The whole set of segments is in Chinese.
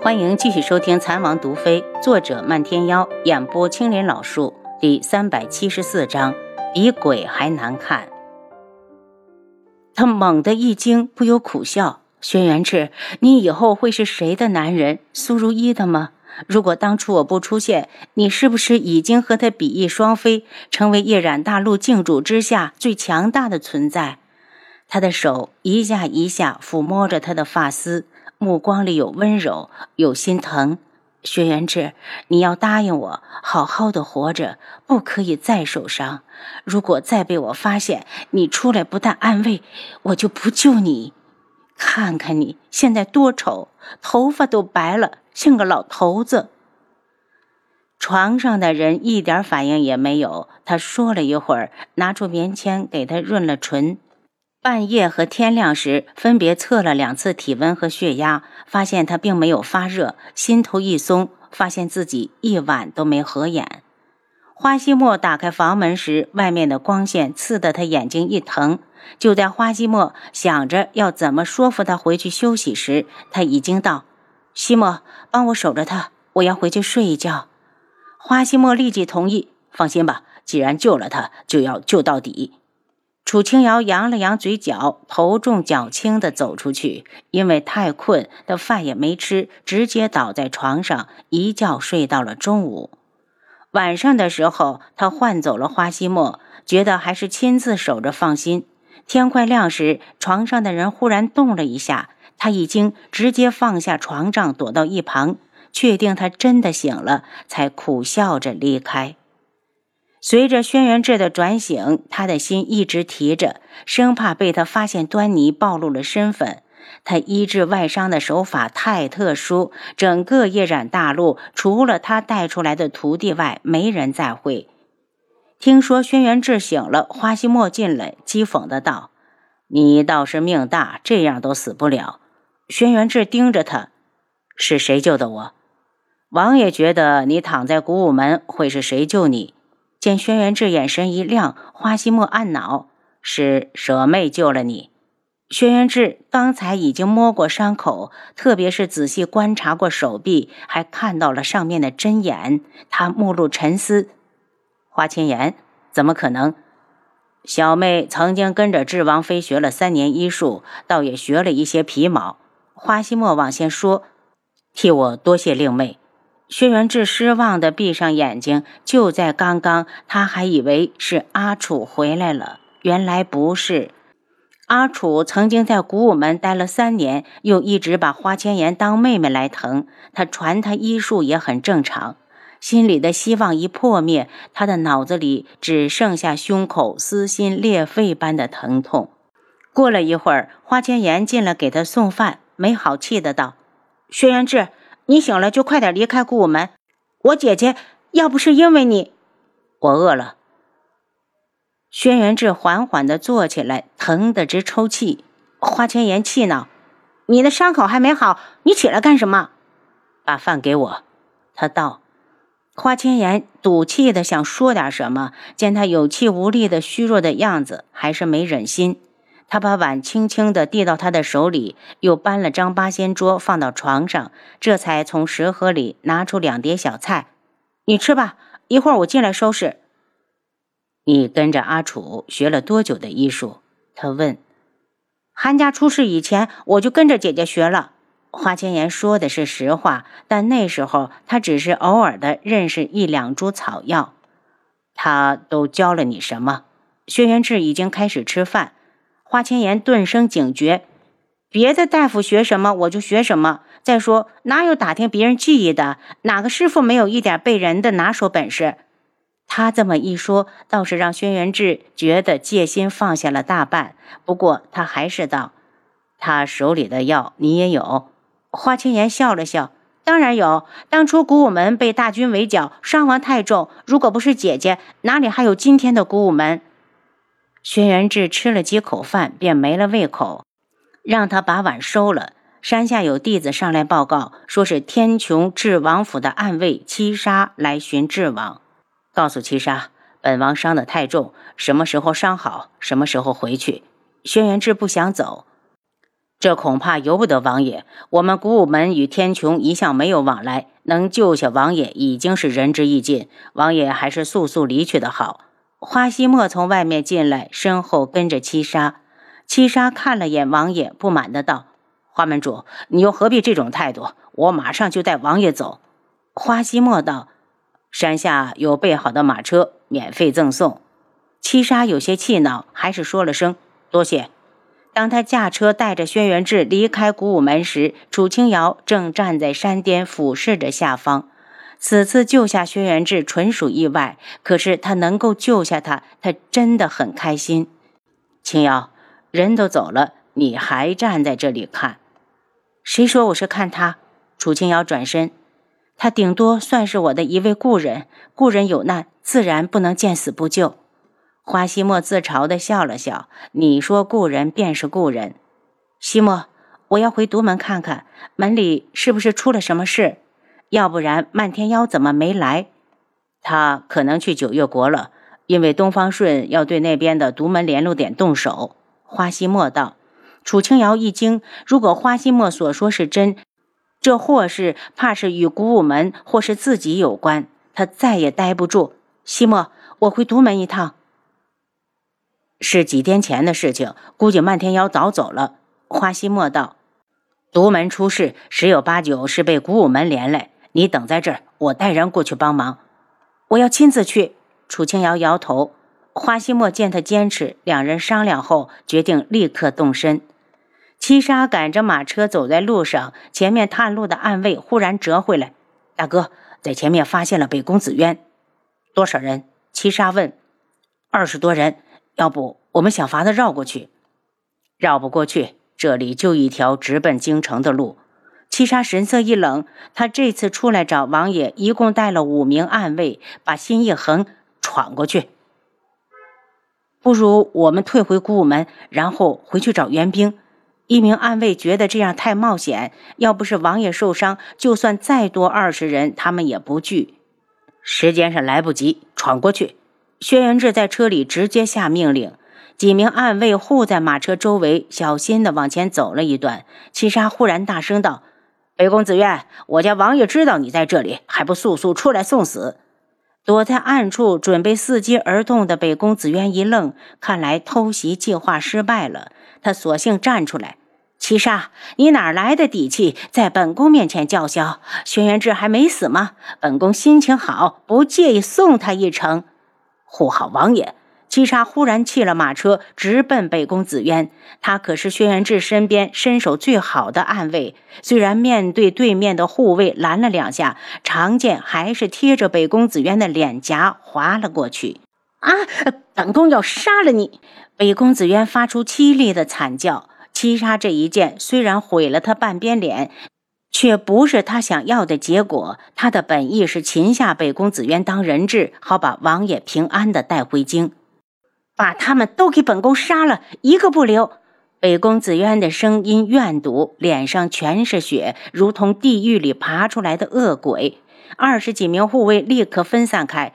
欢迎继续收听《残王毒妃》，作者漫天妖，演播青莲老树，第三百七十四章，比鬼还难看。他猛地一惊，不由苦笑：“轩辕赤，你以后会是谁的男人？苏如意的吗？如果当初我不出现，你是不是已经和他比翼双飞，成为夜染大陆镜主之下最强大的存在？”他的手一下一下抚摸着她的发丝。目光里有温柔，有心疼。薛元志，你要答应我，好好的活着，不可以再受伤。如果再被我发现，你出来不但安慰，我就不救你。看看你现在多丑，头发都白了，像个老头子。床上的人一点反应也没有。他说了一会儿，拿出棉签给他润了唇。半夜和天亮时，分别测了两次体温和血压，发现他并没有发热，心头一松，发现自己一晚都没合眼。花希墨打开房门时，外面的光线刺得他眼睛一疼。就在花希墨想着要怎么说服他回去休息时，他已经到。希墨，帮我守着他，我要回去睡一觉。花希墨立即同意，放心吧，既然救了他，就要救到底。楚清瑶扬了扬嘴角，头重脚轻地走出去。因为太困，的饭也没吃，直接倒在床上，一觉睡到了中午。晚上的时候，他换走了花希墨，觉得还是亲自守着放心。天快亮时，床上的人忽然动了一下，他一惊，直接放下床帐，躲到一旁，确定他真的醒了，才苦笑着离开。随着轩辕志的转醒，他的心一直提着，生怕被他发现端倪，暴露了身份。他医治外伤的手法太特殊，整个夜染大陆除了他带出来的徒弟外，没人再会。听说轩辕志醒了，花希墨进来讥讽的道：“你倒是命大，这样都死不了。”轩辕志盯着他：“是谁救的我？王爷觉得你躺在古武门，会是谁救你？”见轩辕志眼神一亮，花希墨暗恼：“是舍妹救了你。”轩辕志刚才已经摸过伤口，特别是仔细观察过手臂，还看到了上面的针眼。他目露沉思：“花千颜，怎么可能？小妹曾经跟着智王妃学了三年医术，倒也学了一些皮毛。”花希墨往前说：“替我多谢令妹。”薛元志失望地闭上眼睛。就在刚刚，他还以为是阿楚回来了，原来不是。阿楚曾经在古武门待了三年，又一直把花千颜当妹妹来疼。他传他医术也很正常。心里的希望一破灭，他的脑子里只剩下胸口撕心裂肺般的疼痛。过了一会儿，花千颜进来给他送饭，没好气的道：“薛元志。”你醒了就快点离开古武门，我姐姐要不是因为你，我饿了。轩辕志缓缓的坐起来，疼得直抽泣。花千颜气恼：“你的伤口还没好，你起来干什么？把饭给我。”他道。花千颜赌气的想说点什么，见他有气无力的虚弱的样子，还是没忍心。他把碗轻轻地递到他的手里，又搬了张八仙桌放到床上，这才从食盒里拿出两碟小菜。你吃吧，一会儿我进来收拾。你跟着阿楚学了多久的医术？他问。韩家出事以前，我就跟着姐姐学了。花千颜说的是实话，但那时候他只是偶尔的认识一两株草药。他都教了你什么？轩辕志已经开始吃饭。花千颜顿生警觉，别的大夫学什么我就学什么。再说哪有打听别人记忆的？哪个师傅没有一点背人的拿手本事？他这么一说，倒是让轩辕志觉得戒心放下了大半。不过他还是道：“他手里的药你也有。”花千颜笑了笑：“当然有。当初古武门被大军围剿，伤亡太重，如果不是姐姐，哪里还有今天的古武门？”轩辕志吃了几口饭，便没了胃口，让他把碗收了。山下有弟子上来报告，说是天穹智王府的暗卫七杀来寻智王，告诉七杀，本王伤得太重，什么时候伤好，什么时候回去。轩辕志不想走，这恐怕由不得王爷。我们古武门与天穹一向没有往来，能救下王爷已经是仁至义尽。王爷还是速速离去的好。花希墨从外面进来，身后跟着七杀。七杀看了眼王爷，不满的道：“花门主，你又何必这种态度？我马上就带王爷走。”花希墨道：“山下有备好的马车，免费赠送。”七杀有些气恼，还是说了声多谢。当他驾车带着轩辕志离开古武门时，楚清瑶正站在山巅俯视着下方。此次救下轩辕志纯属意外，可是他能够救下他，他真的很开心。青瑶，人都走了，你还站在这里看？谁说我是看他？楚青瑶转身，他顶多算是我的一位故人，故人有难，自然不能见死不救。花希墨自嘲地笑了笑：“你说故人便是故人。”希墨，我要回独门看看，门里是不是出了什么事？要不然漫天妖怎么没来？他可能去九月国了，因为东方顺要对那边的独门联络点动手。花希墨道：“楚清瑶一惊，如果花希墨所说是真，这祸事怕是与古武门或是自己有关。他再也待不住。希墨，我回独门一趟。”是几天前的事情，估计漫天妖早走了。花希墨道：“独门出事，十有八九是被古武门连累。你等在这儿，我带人过去帮忙。我要亲自去。”楚清瑶摇头。花希墨见他坚持，两人商量后决定立刻动身。七杀赶着马车走在路上，前面探路的暗卫忽然折回来：“大哥，在前面发现了北宫子渊，多少人？”七杀问：“二十多人。”要不我们想法子绕过去，绕不过去。这里就一条直奔京城的路。七杀神色一冷，他这次出来找王爷，一共带了五名暗卫，把心一横，闯过去。不如我们退回古武门，然后回去找援兵。一名暗卫觉得这样太冒险，要不是王爷受伤，就算再多二十人，他们也不惧。时间上来不及闯过去。轩辕志在车里直接下命令，几名暗卫护在马车周围，小心地往前走了一段。七杀忽然大声道：“北宫子渊，我家王爷知道你在这里，还不速速出来送死！”躲在暗处准备伺机而动的北宫子渊一愣，看来偷袭计划失败了。他索性站出来：“七杀，你哪来的底气在本宫面前叫嚣？轩辕志还没死吗？本宫心情好，不介意送他一程。”护好王爷！七杀忽然弃了马车，直奔北宫紫渊。他可是轩辕志身边身手最好的暗卫，虽然面对对面的护卫拦了两下，长剑还是贴着北宫紫渊的脸颊划了过去。啊！本宫要杀了你！北宫紫渊发出凄厉的惨叫。七杀这一剑虽然毁了他半边脸。却不是他想要的结果。他的本意是擒下北宫紫渊当人质，好把王爷平安的带回京。把他们都给本宫杀了，一个不留！北宫紫渊的声音怨毒，脸上全是血，如同地狱里爬出来的恶鬼。二十几名护卫立刻分散开，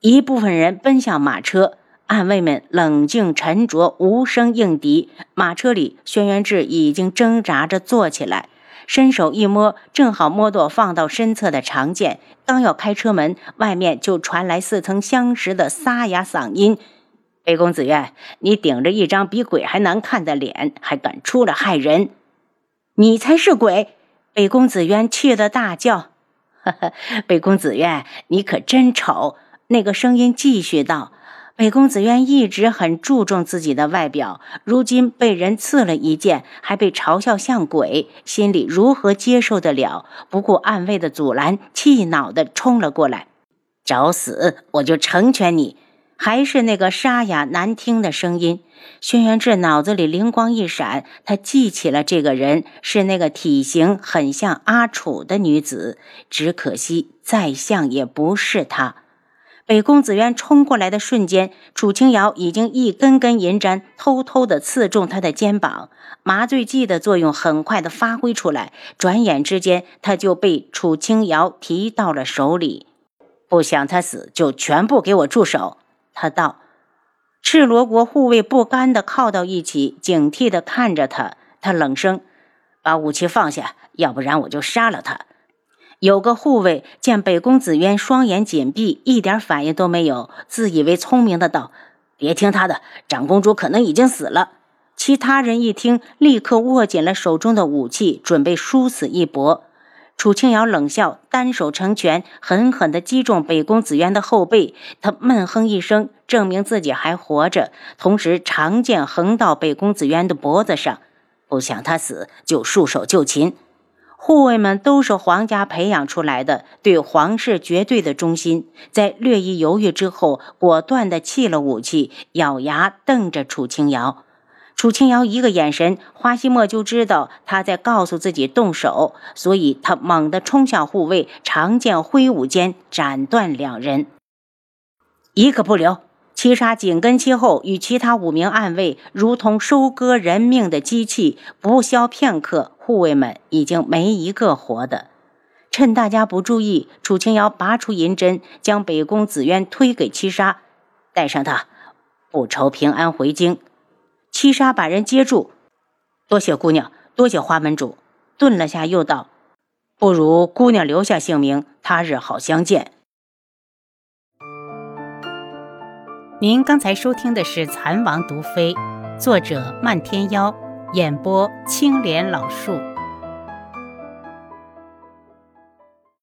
一部分人奔向马车，暗卫们冷静沉着，无声应敌。马车里，轩辕志已经挣扎着坐起来。伸手一摸，正好摸到放到身侧的长剑，刚要开车门，外面就传来似曾相识的沙哑嗓音：“北宫子渊，你顶着一张比鬼还难看的脸，还敢出来害人？你才是鬼！”北宫子渊气得大叫：“呵呵，北宫子渊，你可真丑！”那个声音继续道。北宫子渊一直很注重自己的外表，如今被人刺了一剑，还被嘲笑像鬼，心里如何接受得了？不顾暗卫的阻拦，气恼地冲了过来：“找死！我就成全你！”还是那个沙哑难听的声音。轩辕志脑子里灵光一闪，他记起了这个人，是那个体型很像阿楚的女子，只可惜再像也不是她。北宫子渊冲过来的瞬间，楚清瑶已经一根根银针偷偷地刺中他的肩膀，麻醉剂的作用很快地发挥出来。转眼之间，他就被楚清瑶提到了手里。不想他死，就全部给我住手！他道。赤罗国护卫不甘地靠到一起，警惕地看着他。他冷声：“把武器放下，要不然我就杀了他。”有个护卫见北宫紫渊双眼紧闭，一点反应都没有，自以为聪明的道：“别听他的，长公主可能已经死了。”其他人一听，立刻握紧了手中的武器，准备殊死一搏。楚清瑶冷笑，单手成拳，狠狠地击中北宫紫渊的后背。他闷哼一声，证明自己还活着，同时长剑横到北宫紫渊的脖子上。不想他死，就束手就擒。护卫们都是皇家培养出来的，对皇室绝对的忠心。在略一犹豫之后，果断地弃了武器，咬牙瞪着楚清瑶。楚清瑶一个眼神，花希墨就知道他在告诉自己动手，所以他猛地冲向护卫，长剑挥舞间斩断两人，一个不留。七杀紧跟其后，与其他五名暗卫如同收割人命的机器，不消片刻，护卫们已经没一个活的。趁大家不注意，楚清瑶拔出银针，将北宫紫渊推给七杀，带上他，不愁平安回京。七杀把人接住，多谢姑娘，多谢花门主。顿了下，又道：“不如姑娘留下姓名，他日好相见。”您刚才收听的是《蚕王毒妃》，作者漫天妖，演播青莲老树。